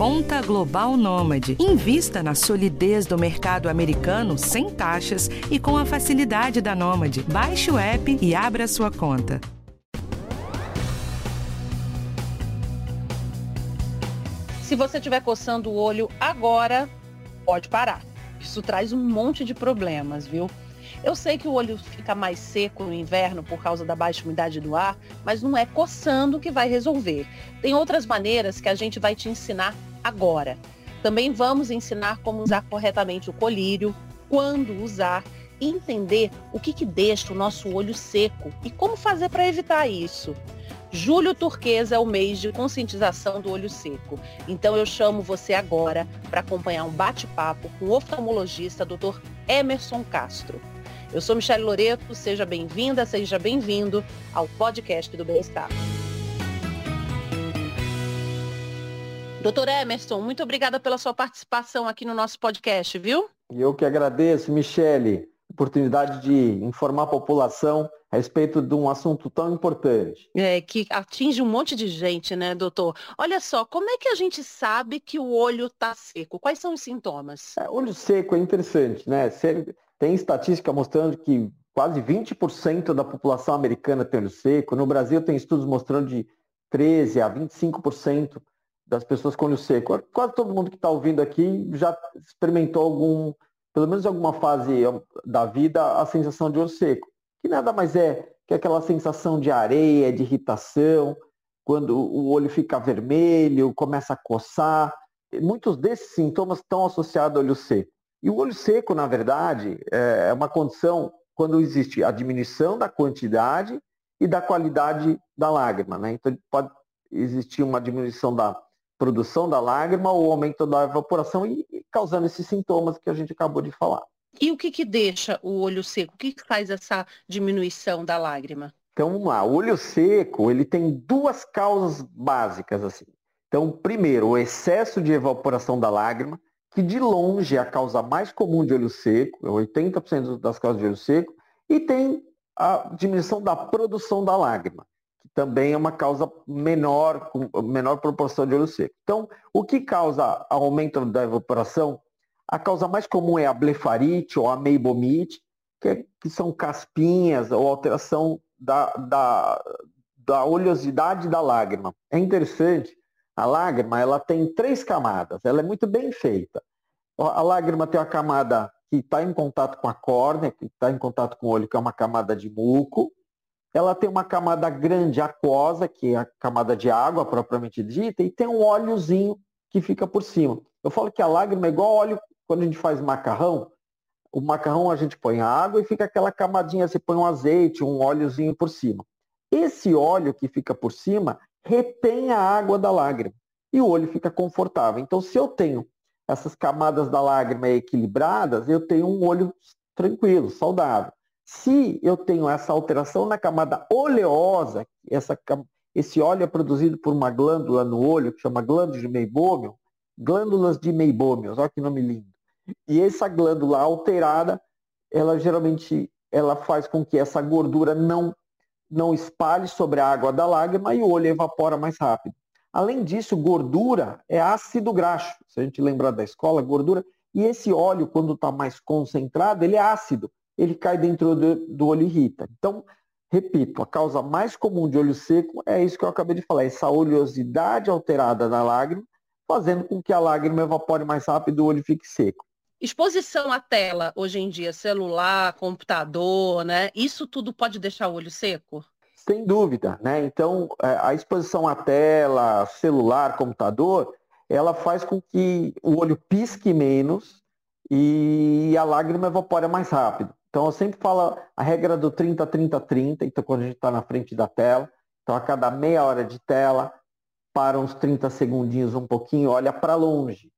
Conta Global Nômade. Invista na solidez do mercado americano sem taxas e com a facilidade da Nômade. Baixe o app e abra sua conta. Se você estiver coçando o olho agora, pode parar. Isso traz um monte de problemas, viu? Eu sei que o olho fica mais seco no inverno por causa da baixa umidade do ar, mas não é coçando que vai resolver. Tem outras maneiras que a gente vai te ensinar agora. Também vamos ensinar como usar corretamente o colírio, quando usar, entender o que, que deixa o nosso olho seco e como fazer para evitar isso. Julho turquesa é o mês de conscientização do olho seco. Então eu chamo você agora para acompanhar um bate-papo com o oftalmologista Dr. Emerson Castro. Eu sou Michelle Loreto, seja bem-vinda, seja bem-vindo ao podcast do Bem-Estar. Doutor Emerson, muito obrigada pela sua participação aqui no nosso podcast, viu? Eu que agradeço, Michele, oportunidade de informar a população a respeito de um assunto tão importante. É, que atinge um monte de gente, né, doutor? Olha só, como é que a gente sabe que o olho está seco? Quais são os sintomas? É, olho seco é interessante, né? Tem estatística mostrando que quase 20% da população americana tem olho seco. No Brasil tem estudos mostrando de 13 a 25% das pessoas com olho seco. Quase todo mundo que está ouvindo aqui já experimentou algum, pelo menos alguma fase da vida, a sensação de olho seco, que nada mais é que aquela sensação de areia, de irritação, quando o olho fica vermelho, começa a coçar. Muitos desses sintomas estão associados ao olho seco. E o olho seco, na verdade, é, é uma condição quando existe a diminuição da quantidade e da qualidade da lágrima. Né? Então, pode existir uma diminuição da produção da lágrima ou aumento da evaporação e causando esses sintomas que a gente acabou de falar. E o que, que deixa o olho seco? O que, que faz essa diminuição da lágrima? Então, vamos lá. O olho seco, ele tem duas causas básicas. assim. Então, primeiro, o excesso de evaporação da lágrima que de longe é a causa mais comum de olho seco, 80% das causas de olho seco, e tem a diminuição da produção da lágrima, que também é uma causa menor, com menor proporção de olho seco. Então, o que causa aumento da evaporação? A causa mais comum é a blefarite ou a meibomite, que, é, que são caspinhas ou alteração da, da, da oleosidade da lágrima. É interessante a lágrima ela tem três camadas, ela é muito bem feita. A lágrima tem a camada que está em contato com a córnea, que está em contato com o olho, que é uma camada de muco. Ela tem uma camada grande aquosa, que é a camada de água propriamente dita, e tem um óleozinho que fica por cima. Eu falo que a lágrima é igual óleo quando a gente faz macarrão. O macarrão a gente põe água e fica aquela camadinha, você põe um azeite, um óleozinho por cima. Esse óleo que fica por cima retém a água da lágrima e o olho fica confortável. Então, se eu tenho essas camadas da lágrima equilibradas, eu tenho um olho tranquilo, saudável. Se eu tenho essa alteração na camada oleosa, essa, esse óleo é produzido por uma glândula no olho, que chama glândula de Meibômio, glândulas de Meibômio, olha que nome lindo. E essa glândula alterada, ela geralmente ela faz com que essa gordura não não espalhe sobre a água da lágrima e o olho evapora mais rápido. Além disso, gordura é ácido graxo. Se a gente lembrar da escola, gordura. E esse óleo, quando está mais concentrado, ele é ácido. Ele cai dentro do, olho e irrita. Então, repito, a causa mais comum de olho seco é isso que eu acabei de falar, essa oleosidade alterada da lágrima, fazendo com que a lágrima evapore mais rápido e o olho fique seco. Exposição à tela, hoje em dia, celular, computador, né? Isso tudo pode deixar o olho seco? Sem dúvida, né? Então, é, a exposição à tela, celular, computador, ela faz com que o olho pisque menos e a lágrima evapore mais rápido. Então, eu sempre falo a regra do 30-30-30, então quando a gente está na frente da tela, então a cada meia hora de tela, para uns 30 segundinhos, um pouquinho, olha para longe,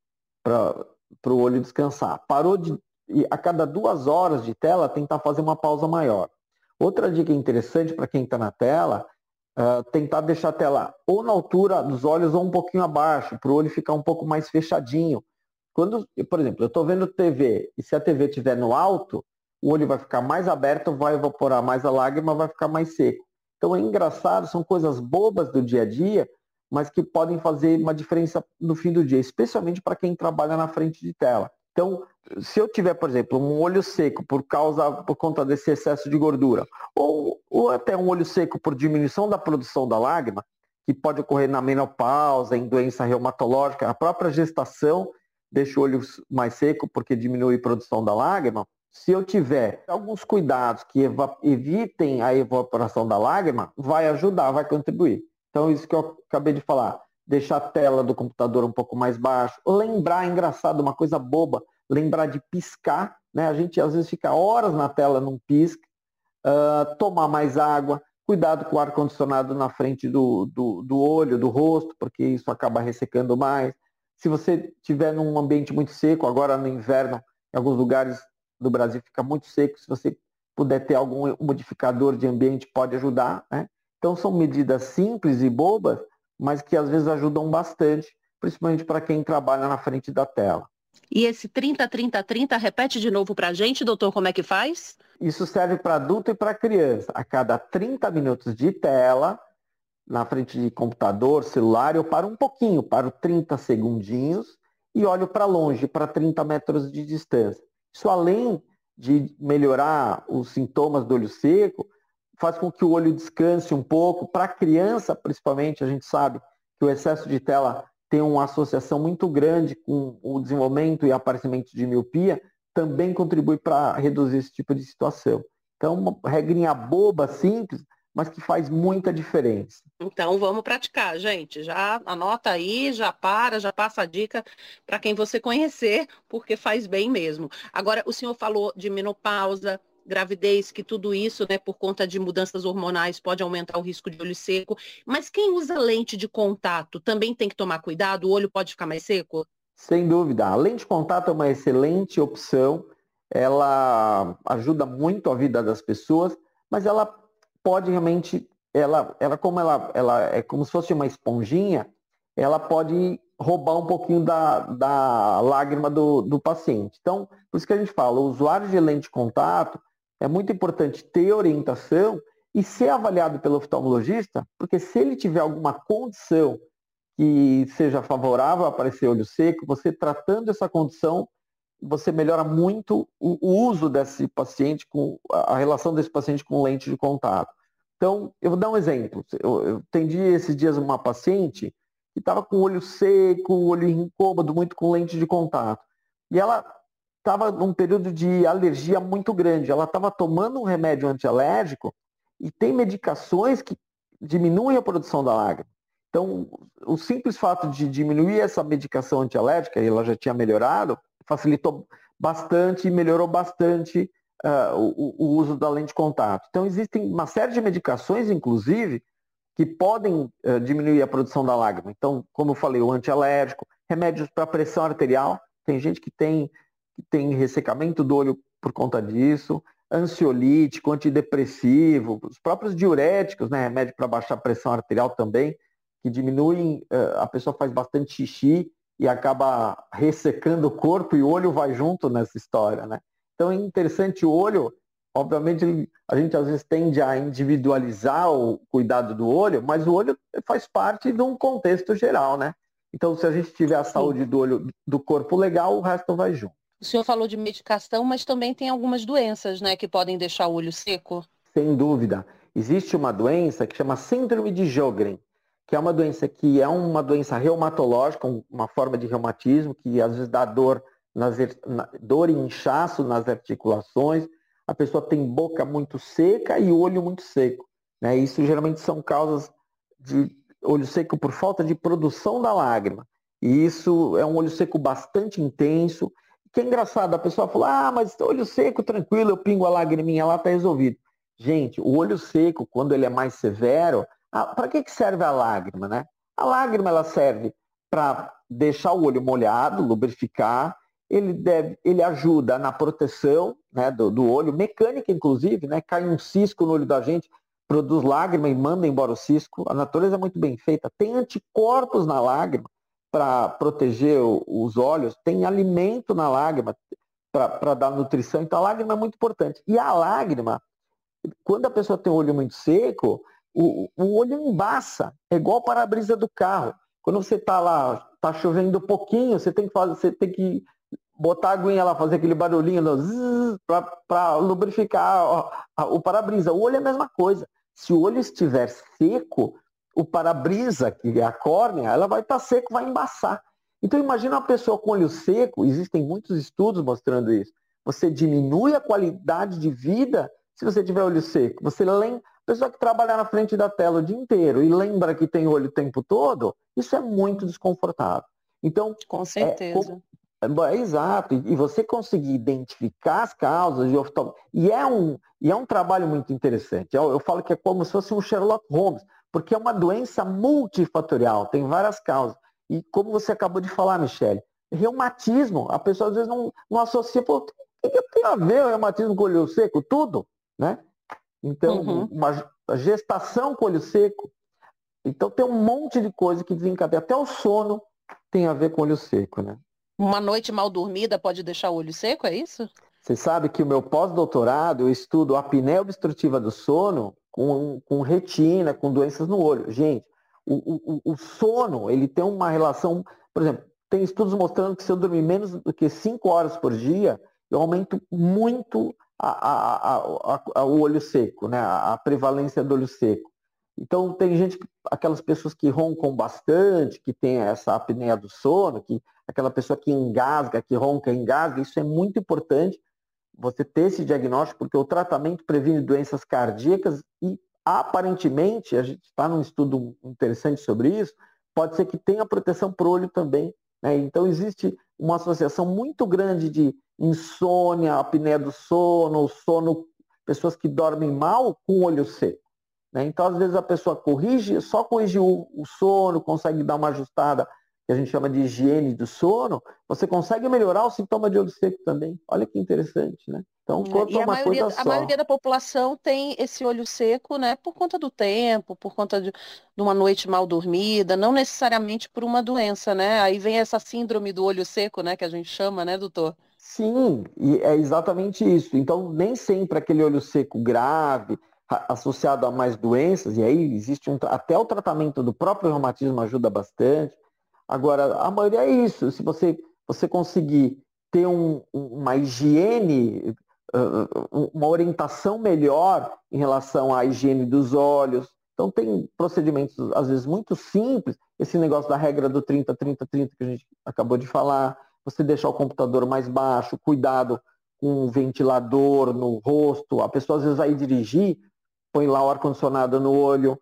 para para o olho descansar. Parou de. A cada duas horas de tela, tentar fazer uma pausa maior. Outra dica interessante para quem está na tela, uh, tentar deixar a tela ou na altura dos olhos ou um pouquinho abaixo, para o olho ficar um pouco mais fechadinho. Quando, por exemplo, eu estou vendo TV e se a TV estiver no alto, o olho vai ficar mais aberto, vai evaporar mais a lágrima, vai ficar mais seco. Então é engraçado, são coisas bobas do dia a dia, mas que podem fazer uma diferença no fim do dia, especialmente para quem trabalha na frente de tela. Então, se eu tiver, por exemplo, um olho seco por causa por conta desse excesso de gordura, ou, ou até um olho seco por diminuição da produção da lágrima, que pode ocorrer na menopausa, em doença reumatológica, a própria gestação deixa o olho mais seco porque diminui a produção da lágrima. Se eu tiver alguns cuidados que evitem a evaporação da lágrima, vai ajudar, vai contribuir. Então, isso que eu acabei de falar deixar a tela do computador um pouco mais baixo, lembrar, engraçado, uma coisa boba, lembrar de piscar, né? A gente às vezes fica horas na tela, não pisca, uh, tomar mais água, cuidado com o ar-condicionado na frente do, do, do olho, do rosto, porque isso acaba ressecando mais. Se você estiver num ambiente muito seco, agora no inverno, em alguns lugares do Brasil fica muito seco, se você puder ter algum modificador de ambiente, pode ajudar. Né? Então são medidas simples e bobas, mas que às vezes ajudam bastante, principalmente para quem trabalha na frente da tela. E esse 30, 30, 30, repete de novo para a gente, doutor, como é que faz? Isso serve para adulto e para criança. A cada 30 minutos de tela, na frente de computador, celular, eu paro um pouquinho, paro 30 segundinhos e olho para longe, para 30 metros de distância. Isso além de melhorar os sintomas do olho seco, faz com que o olho descanse um pouco. Para a criança, principalmente, a gente sabe que o excesso de tela tem uma associação muito grande com o desenvolvimento e aparecimento de miopia, também contribui para reduzir esse tipo de situação. Então, uma regrinha boba, simples, mas que faz muita diferença. Então vamos praticar, gente. Já anota aí, já para, já passa a dica para quem você conhecer, porque faz bem mesmo. Agora, o senhor falou de menopausa, gravidez, que tudo isso, né, por conta de mudanças hormonais, pode aumentar o risco de olho seco. Mas quem usa lente de contato também tem que tomar cuidado? O olho pode ficar mais seco? Sem dúvida. A lente de contato é uma excelente opção. Ela ajuda muito a vida das pessoas, mas ela pode realmente, ela, ela como ela, ela é como se fosse uma esponjinha, ela pode roubar um pouquinho da, da lágrima do, do paciente. Então, por isso que a gente fala, o usuário de lente de contato, é muito importante ter orientação e ser avaliado pelo oftalmologista, porque se ele tiver alguma condição que seja favorável a aparecer olho seco, você tratando essa condição, você melhora muito o, uso desse paciente, com a relação desse paciente com lente de contato. Então, eu vou dar um exemplo. Eu, eu atendi esses dias uma paciente que estava com olho seco, olho incômodo, muito com lente de contato. E ela estava num período de alergia muito grande. Ela estava tomando um remédio antialérgico e tem medicações que diminuem a produção da lágrima. Então, o simples fato de diminuir essa medicação antialérgica, e ela já tinha melhorado, facilitou bastante e melhorou bastante uh, o, o, uso da lente de contato. Então, existem uma série de medicações, inclusive, que podem uh, diminuir a produção da lágrima. Então, como eu falei, o antialérgico, remédios para pressão arterial. Tem gente que tem que tem ressecamento do olho por conta disso, ansiolítico, antidepressivo, os próprios diuréticos, né, remédio para baixar a pressão arterial também, que diminuem, eh, a pessoa faz bastante xixi e acaba ressecando o corpo e o olho vai junto nessa história, né? Então é interessante o olho, obviamente a gente às vezes tende a individualizar o cuidado do olho, mas o olho faz parte de um contexto geral, né? Então se a gente tiver a saúde do olho do corpo legal, o resto vai junto. O senhor falou de medicação, mas também tem algumas doenças, né, que podem deixar o olho seco? Sem dúvida. Existe uma doença que chama síndrome de Jogren, que é uma doença que é uma doença reumatológica, uma forma de reumatismo que às vezes dá dor, nas, dor e inchaço nas articulações. A pessoa tem boca muito seca e olho muito seco. Né? Isso geralmente são causas de olho seco por falta de produção da lágrima. E isso é um olho seco bastante intenso que é engraçado, a pessoa falou, ah, mas olho seco, tranquilo, eu pingo a lagriminha lá, tá resolvido. Gente, o olho seco, quando ele é mais severo, para que, que serve a lágrima, né? A lágrima ela serve para deixar o olho molhado, lubrificar, ele, deve, ele ajuda na proteção né, do, do, olho, mecânica inclusive, né? Cai um cisco no olho da gente, produz lágrima e manda embora o cisco. A natureza é muito bem feita. Tem anticorpos na lágrima para proteger os olhos, tem alimento na lágrima para dar nutrição, então a lágrima é muito importante. E a lágrima, quando a pessoa tem o olho muito seco, o, o olho embaça, é igual o para-brisa do carro. Quando você está lá, está chovendo um pouquinho, você tem que fazer, você tem que botar a aguinha lá, fazer aquele barulhinho para lubrificar o para-brisa. O olho é a mesma coisa. Se o olho estiver seco, o para-brisa, que é a córnea, ela vai estar tá seco, vai embaçar. Então imagina uma pessoa com olho seco, existem muitos estudos mostrando isso. Você diminui a qualidade de vida se você tiver olho seco. Você lembra, pessoa que trabalha na frente da tela o dia inteiro e lembra que tem olho o tempo todo, isso é muito desconfortável. Então, com certeza. É, é, exato, e você conseguir identificar as causas de oftalmo, e é um, e é um trabalho muito interessante. Eu, eu falo que é como se fosse um Sherlock Holmes, porque é uma doença multifatorial, tem várias causas. E como você acabou de falar, Michele, reumatismo, a pessoa às vezes não, não associa, pô, o que tem a ver o reumatismo com o olho seco? Tudo, né? Então, uhum. uma gestação com olho seco. Então tem um monte de coisa que desencadeia. Até o sono tem a ver com olho seco, né? Uma noite mal dormida pode deixar o olho seco, é isso? Você sabe que o meu pós-doutorado eu estudo a apneia obstrutiva do sono com, com retina, com doenças no olho. Gente, o, o, o sono, ele tem uma relação, por exemplo, tem estudos mostrando que se eu dormir menos do que 5 horas por dia, eu aumento muito a, a, a, o olho seco, né? a prevalência do olho seco. Então tem gente, aquelas pessoas que roncam bastante, que tem essa apneia do sono, que aquela pessoa que engasga, que ronca, engasga, isso é muito importante você ter esse diagnóstico, porque o tratamento previne doenças cardíacas e aparentemente, a gente está num estudo interessante sobre isso, pode ser que tenha proteção para o olho também. Né? Então existe uma associação muito grande de insônia, apneia do sono, sono, pessoas que dormem mal com o olho seco. Né? Então, às vezes, a pessoa corrige, só corrige o, o sono, consegue dar uma ajustada, que a gente chama de higiene do sono, você consegue melhorar o sintoma de olho seco também. Olha que interessante, né? Então, o corpo e é uma maioria, coisa só. A maioria da população tem esse olho seco, né, por conta do tempo, por conta de, de, uma noite mal dormida, não necessariamente por uma doença, né? Aí vem essa síndrome do olho seco, né, que a gente chama, né, doutor? Sim, e é exatamente isso. Então, nem sempre aquele olho seco grave, associado a mais doenças, e aí existe um, até o tratamento do próprio reumatismo ajuda bastante. Agora, a maioria é isso. Se você, você conseguir ter um, uma higiene uma orientação melhor em relação à higiene dos olhos. Então tem procedimentos, às vezes, muito simples, esse negócio da regra do 30-30-30 que a gente acabou de falar, você deixar o computador mais baixo, cuidado com o ventilador no rosto, a pessoa às vezes vai dirigir, põe lá o ar-condicionado no olho.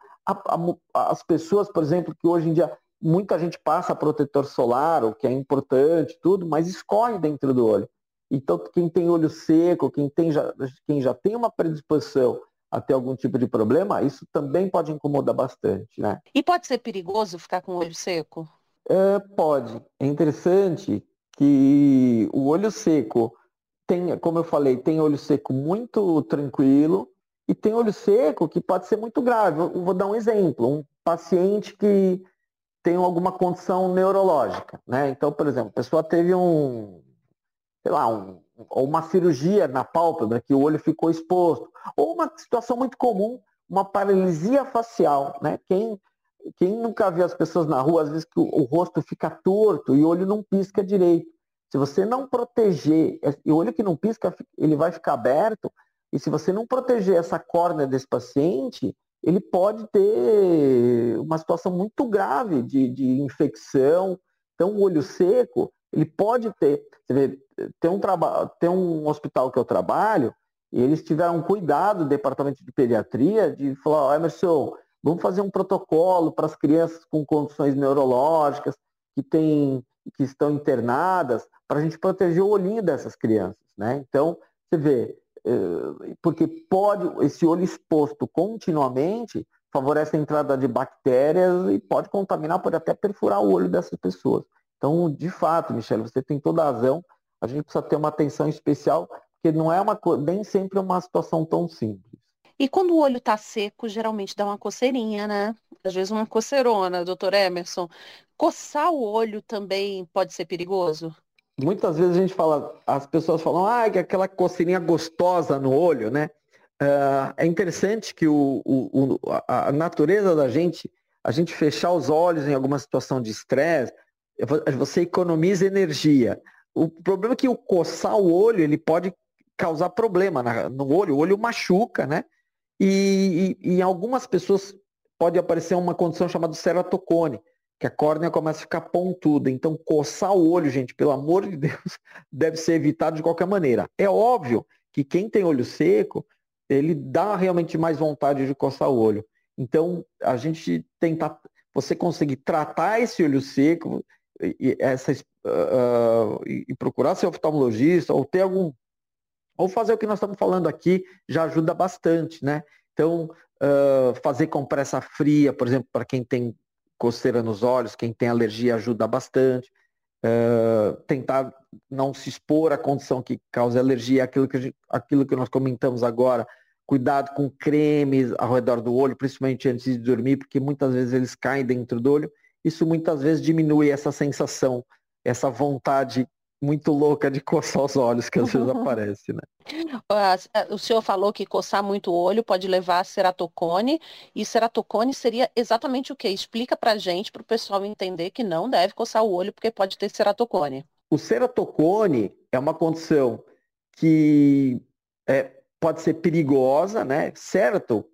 As pessoas, por exemplo, que hoje em dia muita gente passa protetor solar, o que é importante, tudo, mas escorre dentro do olho. Então, quem tem olho seco, quem, tem já, quem já tem uma predisposição a ter algum tipo de problema, isso também pode incomodar bastante, né? E pode ser perigoso ficar com o olho seco? É, pode. É interessante que o olho seco tem, como eu falei, tem olho seco muito tranquilo e tem olho seco que pode ser muito grave. Eu vou dar um exemplo. Um paciente que tem alguma condição neurológica, né? Então, por exemplo, a pessoa teve um, sei lá, um, uma cirurgia na pálpebra que o olho ficou exposto, ou uma situação muito comum, uma paralisia facial, né? Quem, quem nunca viu as pessoas na rua, às vezes que o, o rosto fica torto e o olho não pisca direito. Se você não proteger, e o olho que não pisca, ele vai ficar aberto, e se você não proteger essa córnea desse paciente, ele pode ter uma situação muito grave de, de infecção. Então, o olho seco, ele pode ter, você vê, tem um, tem um hospital que eu trabalho, e eles tiveram cuidado, o departamento de pediatria, de falar, oh, Emerson, vamos fazer um protocolo para as crianças com condições neurológicas, que, tem, que estão internadas, para a gente proteger o olhinho dessas crianças. Né? Então, você vê, porque pode, esse olho exposto continuamente favorece a entrada de bactérias e pode contaminar, pode até perfurar o olho dessas pessoas. Então, de fato, Michele, você tem toda a razão. A gente precisa ter uma atenção especial, porque não é uma nem sempre é uma situação tão simples. E quando o olho está seco, geralmente dá uma coceirinha, né? Às vezes uma coceirona, doutor Emerson. Coçar o olho também pode ser perigoso? Muitas vezes a gente fala, as pessoas falam, ah, que aquela coceirinha gostosa no olho, né? uh, é interessante que o, o, o, a natureza da gente, a gente fechar os olhos em alguma situação de estresse, você economiza energia. O problema é que o coçar o olho, ele pode causar problema no olho, o olho machuca, né? E, e, e em algumas pessoas pode aparecer uma condição chamada ceratocone, que a córnea começa a ficar pontuda. Então, coçar o olho, gente, pelo amor de Deus, deve ser evitado de qualquer maneira. É óbvio que quem tem olho seco, ele dá realmente mais vontade de coçar o olho. Então, a gente tentar, você conseguir tratar esse olho seco e, essa, uh, e procurar ser oftalmologista ou ter algum ou fazer o que nós estamos falando aqui já ajuda bastante, né? Então, uh, fazer compressa fria, por exemplo, para quem tem coceira nos olhos, quem tem alergia ajuda bastante. Uh, tentar não se expor à condição que causa alergia, aquilo que, gente, aquilo que nós comentamos agora, cuidado com cremes ao redor do olho, principalmente antes de dormir, porque muitas vezes eles caem dentro do olho. Isso muitas vezes diminui essa sensação, essa vontade muito louca de coçar os olhos que às vezes aparece, né? O senhor falou que coçar muito o olho pode levar a ceratocone, e ceratocone seria exatamente o que? Explica pra gente, para o pessoal entender que não deve coçar o olho porque pode ter ceratocone. O ceratocone é uma condição que é, pode ser perigosa, né? Cerato,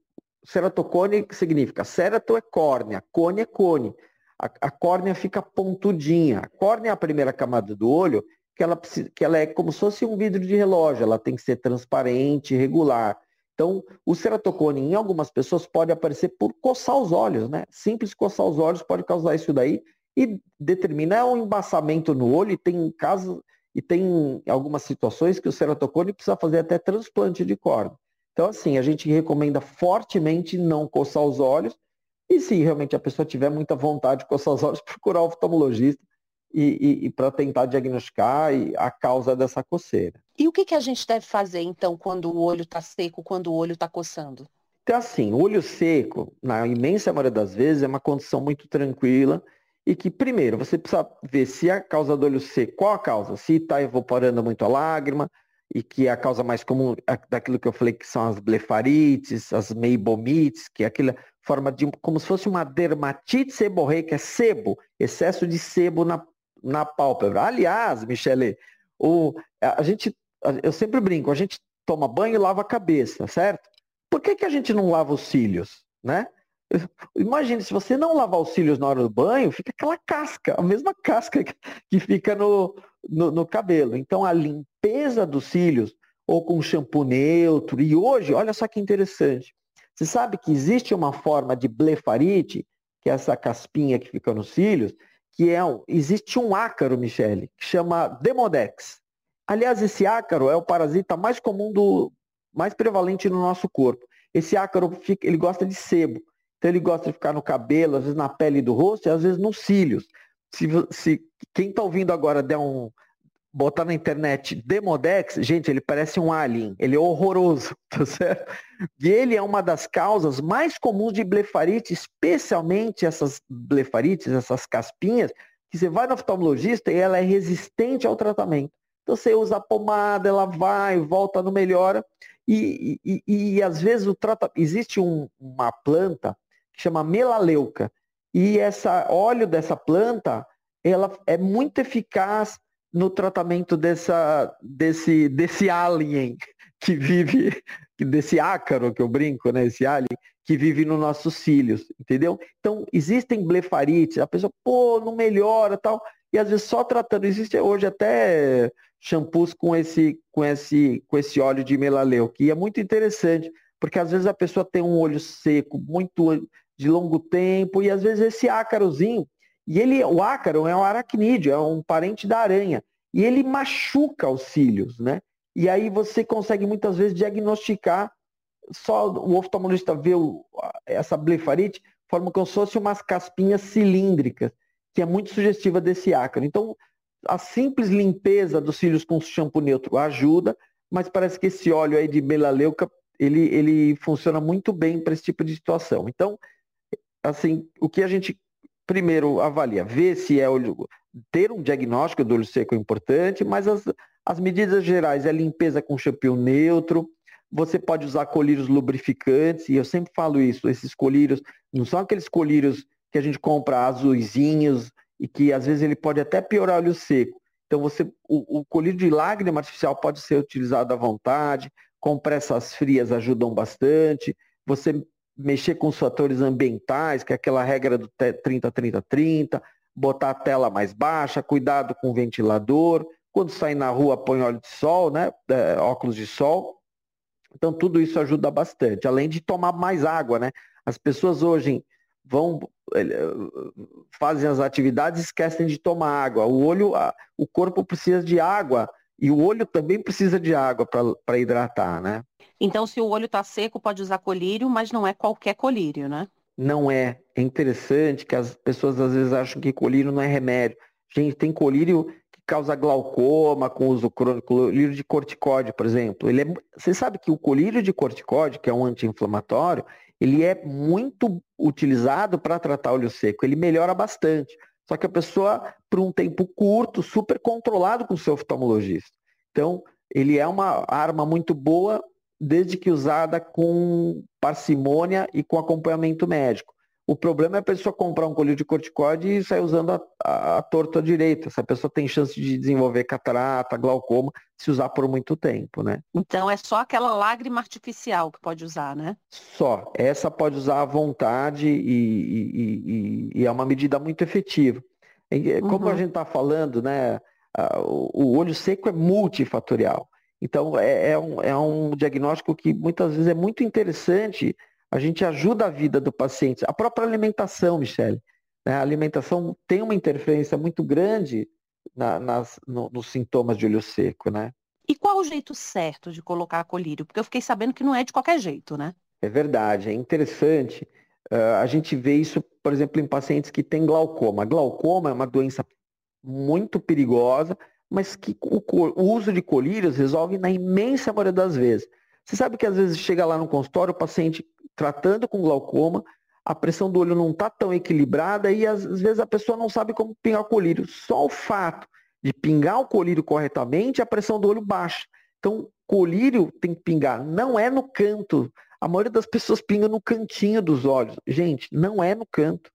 ceratocone significa cerato é córnea, cone é cone. A, a, córnea fica pontudinha. A córnea é a primeira camada do olho que ela, que ela é como se fosse um vidro de relógio, ela tem que ser transparente, regular. Então, o ceratocone em algumas pessoas pode aparecer por coçar os olhos, né? Simples coçar os olhos pode causar isso daí e determina um embaçamento no olho e tem casos e tem algumas situações que o ceratocone precisa fazer até transplante de córnea. Então, assim, a gente recomenda fortemente não coçar os olhos e se realmente a pessoa tiver muita vontade de coçar os olhos, procurar o oftalmologista e, e, e para tentar diagnosticar a causa dessa coceira. E o que, que a gente deve fazer, então, quando o olho está seco, quando o olho está coçando? Então, assim, o olho seco, na imensa maioria das vezes, é uma condição muito tranquila e que, primeiro, você precisa ver se a causa do olho seco, qual a causa? Se está evaporando muito a lágrima, e que é a causa mais comum daquilo que eu falei que são as blefarites, as meibomites, que é aquela forma de como se fosse uma dermatite seborreica, é sebo, excesso de sebo na, na pálpebra. Aliás, Michele, o, a gente, eu sempre brinco, a gente toma banho e lava a cabeça, certo? Por que, que a gente não lava os cílios, né? Imagine, se você não lavar os cílios na hora do banho, fica aquela casca, a mesma casca que fica no, no, no cabelo. Então, a limpeza dos cílios, ou com shampoo neutro, e hoje, olha só que interessante, você sabe que existe uma forma de blefarite, que é essa caspinha que fica nos cílios, que é um, existe um ácaro, Michele, que chama Demodex. Aliás, esse ácaro é o parasita mais comum do mais prevalente no nosso corpo. Esse ácaro fica, ele gosta de sebo. Então ele gosta de ficar no cabelo, às vezes na pele do rosto e às vezes nos cílios. Se, se quem está ouvindo agora der um botar na internet Demodex, gente, ele parece um alien, ele é horroroso, tá certo? E ele é uma das causas mais comuns de blefarite, especialmente essas blefarites, essas caspinhas, que você vai no oftalmologista e ela é resistente ao tratamento. Então você usa a pomada, ela vai, volta, não melhora. E, e, e, e às vezes o trata... existe um, uma planta que chama melaleuca. E essa óleo dessa planta, ela é muito eficaz no tratamento dessa, desse, desse alien que vive, desse ácaro que eu brinco, né? Esse alien que vive nos nossos cílios, entendeu? Então, existem blefarites, a pessoa, pô, não melhora tal, e às vezes só tratando, existe hoje até shampoos com esse, com esse, com esse óleo de melaleu, que é muito interessante, porque às vezes a pessoa tem um olho seco, muito de longo tempo, e às vezes esse ácarozinho, e ele, o ácaro é um aracnídeo, é um parente da aranha, e ele machuca os cílios, né? E aí você consegue muitas vezes diagnosticar, só o oftalmologista vê o, essa blefarite, forma como se fosse umas caspinhas cilíndricas, que é muito sugestiva desse ácaro. Então, a simples limpeza dos cílios com shampoo neutro ajuda, mas parece que esse óleo aí de melaleuca, ele, ele funciona muito bem para esse tipo de situação. Então, assim, o que a gente primeiro avalia, ver se é olho, ter um diagnóstico do olho seco é importante, mas as, as medidas gerais é limpeza com shampoo neutro, você pode usar colírios lubrificantes, e eu sempre falo isso, esses colírios não são aqueles colírios que a gente compra azuisinhos e que às vezes ele pode até piorar olho seco. Então você, o, o colírio de lágrima artificial pode ser utilizado à vontade, compressas frias ajudam bastante, você mexer com os fatores ambientais, que é aquela regra do 30-30-30, botar a tela mais baixa, cuidado com o ventilador, quando sair na rua põe óleo de sol, né? É, óculos de sol. Então tudo isso ajuda bastante, além de tomar mais água, né? As pessoas hoje vão fazem as atividades esquecem de tomar água. O olho, o corpo precisa de água e o olho também precisa de água para hidratar, né? Então, se o olho está seco, pode usar colírio, mas não é qualquer colírio, né? Não é. É interessante que as pessoas às vezes acham que colírio não é remédio. Gente, tem colírio que causa glaucoma com uso crônico, colírio de corticóide, por exemplo. Ele é... Você sabe que o colírio de corticóide, que é um anti-inflamatório, ele é muito utilizado para tratar olho seco. Ele melhora bastante. Só que a pessoa, por um tempo curto, super controlado com o seu oftalmologista. Então, ele é uma arma muito boa desde que usada com parcimônia e com acompanhamento médico. O problema é a pessoa comprar um colírio de corticoide e sair usando a, a, a torta direita. Essa pessoa tem chance de desenvolver catarata, glaucoma, se usar por muito tempo, né? Então é só aquela lágrima artificial que pode usar, né? Só. Essa pode usar à vontade e, e, e, e é uma medida muito efetiva. Como uhum. a gente está falando, né? O olho seco é multifatorial. Então, é, é, um, é um diagnóstico que muitas vezes é muito interessante, a gente ajuda a vida do paciente. A própria alimentação, Michele. Né? A alimentação tem uma interferência muito grande na, nas, no, nos sintomas de olho seco, né? E qual o jeito certo de colocar colírio? Porque eu fiquei sabendo que não é de qualquer jeito, né? É verdade, é interessante. Uh, a gente vê isso, por exemplo, em pacientes que têm glaucoma. Glaucoma é uma doença muito perigosa, mas que o, o, uso de colírios resolve na imensa maioria das vezes. Você sabe que às vezes chega lá no consultório o paciente tratando com glaucoma, a pressão do olho não está tão equilibrada e às vezes a pessoa não sabe como pingar o colírio. Só o fato de pingar o colírio corretamente, a pressão do olho baixa. Então, colírio tem que pingar, não é no canto. A maioria das pessoas pinga no cantinho dos olhos. Gente, não é no canto.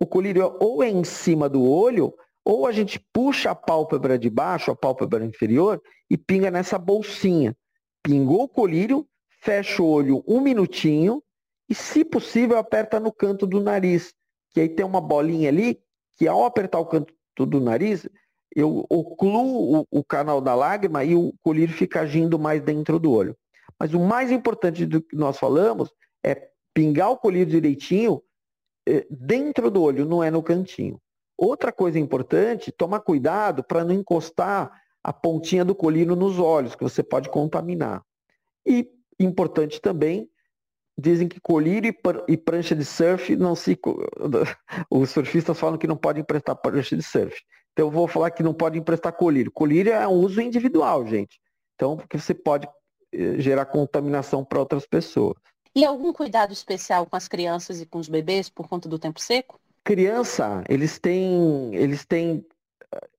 O colírio ou é em cima do olho ou a gente puxa a pálpebra de baixo, a pálpebra inferior, e pinga nessa bolsinha. Pingou o colírio, fecha o olho um minutinho e, se possível, aperta no canto do nariz. Que aí tem uma bolinha ali que, ao apertar o canto do nariz, eu ocluo o, o canal da lágrima e o colírio fica agindo mais dentro do olho. Mas o mais importante do que nós falamos é pingar o colírio direitinho eh, dentro do olho, não é no cantinho. Outra coisa importante, tomar cuidado para não encostar a pontinha do colírio nos olhos, que você pode contaminar. E importante também, dizem que colírio e prancha de surf não se. Os surfistas falam que não podem emprestar prancha de surf. Então eu vou falar que não pode emprestar colírio. Colírio é um uso individual, gente. Então, porque você pode eh, gerar contaminação para outras pessoas. E algum cuidado especial com as crianças e com os bebês por conta do tempo seco? Criança, eles têm, eles têm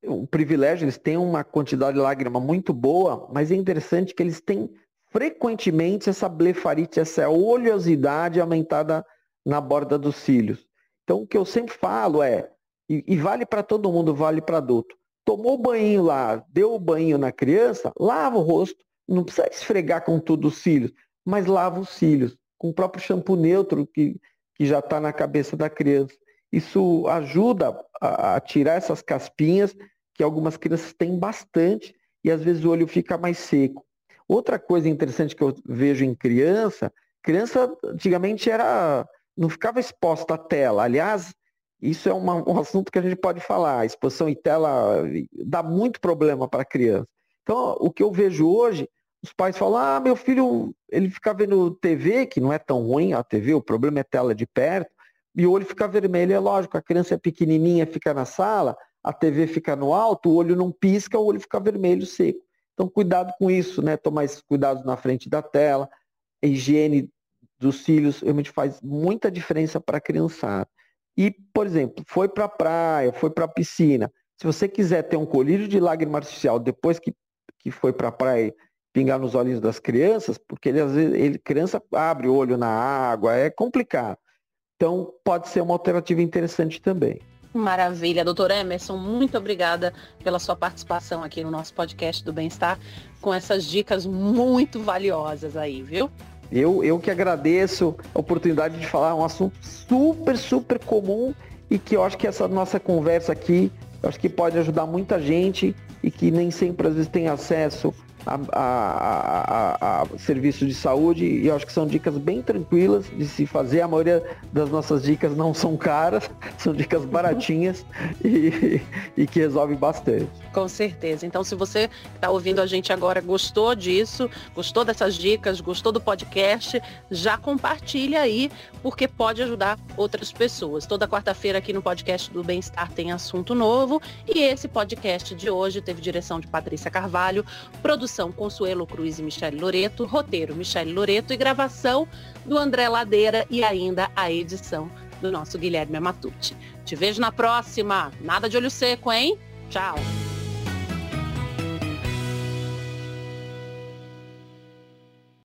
o privilégio, eles têm uma quantidade de lágrima muito boa, mas é interessante que eles têm frequentemente essa blefarite, essa oleosidade aumentada na borda dos cílios. Então, o que eu sempre falo é, e, e vale para todo mundo, vale para adulto, tomou banho lá, deu o banho na criança, lava o rosto, não precisa esfregar com tudo os cílios, mas lava os cílios, com o próprio shampoo neutro que, que já está na cabeça da criança. Isso ajuda a, a tirar essas caspinhas que algumas crianças têm bastante e às vezes o olho fica mais seco. Outra coisa interessante que eu vejo em criança, criança antigamente era não ficava exposta à tela. Aliás, isso é uma, um assunto que a gente pode falar. Exposição em tela dá muito problema para a criança. Então, o que eu vejo hoje, os pais falam: "Ah, meu filho, ele fica vendo TV, que não é tão ruim a TV, o problema é tela de perto e o olho fica vermelho. É lógico, a criança é pequenininha, fica na sala, a TV fica no alto, o olho não pisca, o olho fica vermelho, seco. Então, cuidado com isso, né? Tomar esses cuidados na frente da tela, a higiene dos cílios, realmente faz muita diferença para a criançada. E, por exemplo, foi para a praia, foi para a piscina. Se você quiser ter um colírio de lágrima artificial depois que, que foi para a praia pingar nos olhinhos das crianças, porque ele, às vezes, ele, criança abre o olho na água, é complicado. Então, pode ser uma alternativa interessante também. Maravilha, doutor Emerson, muito obrigada pela sua participação aqui no nosso podcast do Bem-Estar, com essas dicas muito valiosas aí, viu? Eu, eu que agradeço a oportunidade de falar um assunto super, super comum e que eu acho que essa nossa conversa aqui, eu acho que pode ajudar muita gente e que nem sempre às vezes tem acesso a, a, a, a, serviços de saúde e eu acho que são dicas bem tranquilas de se fazer. A maioria das nossas dicas não são caras, são dicas baratinhas e, e que resolvem bastante. Com certeza. Então, se você está ouvindo a gente agora gostou disso, gostou dessas dicas, gostou do podcast, já compartilha aí, porque pode ajudar outras pessoas. Toda quarta-feira aqui no podcast do Bem-Estar tem assunto novo e esse podcast de hoje teve direção de Patrícia Carvalho, produção Consuelo Cruz e Michele Loreto, roteiro Michele Loreto e gravação do André Ladeira e ainda a edição do nosso Guilherme Amatucci. Te vejo na próxima. Nada de olho seco, hein? Tchau.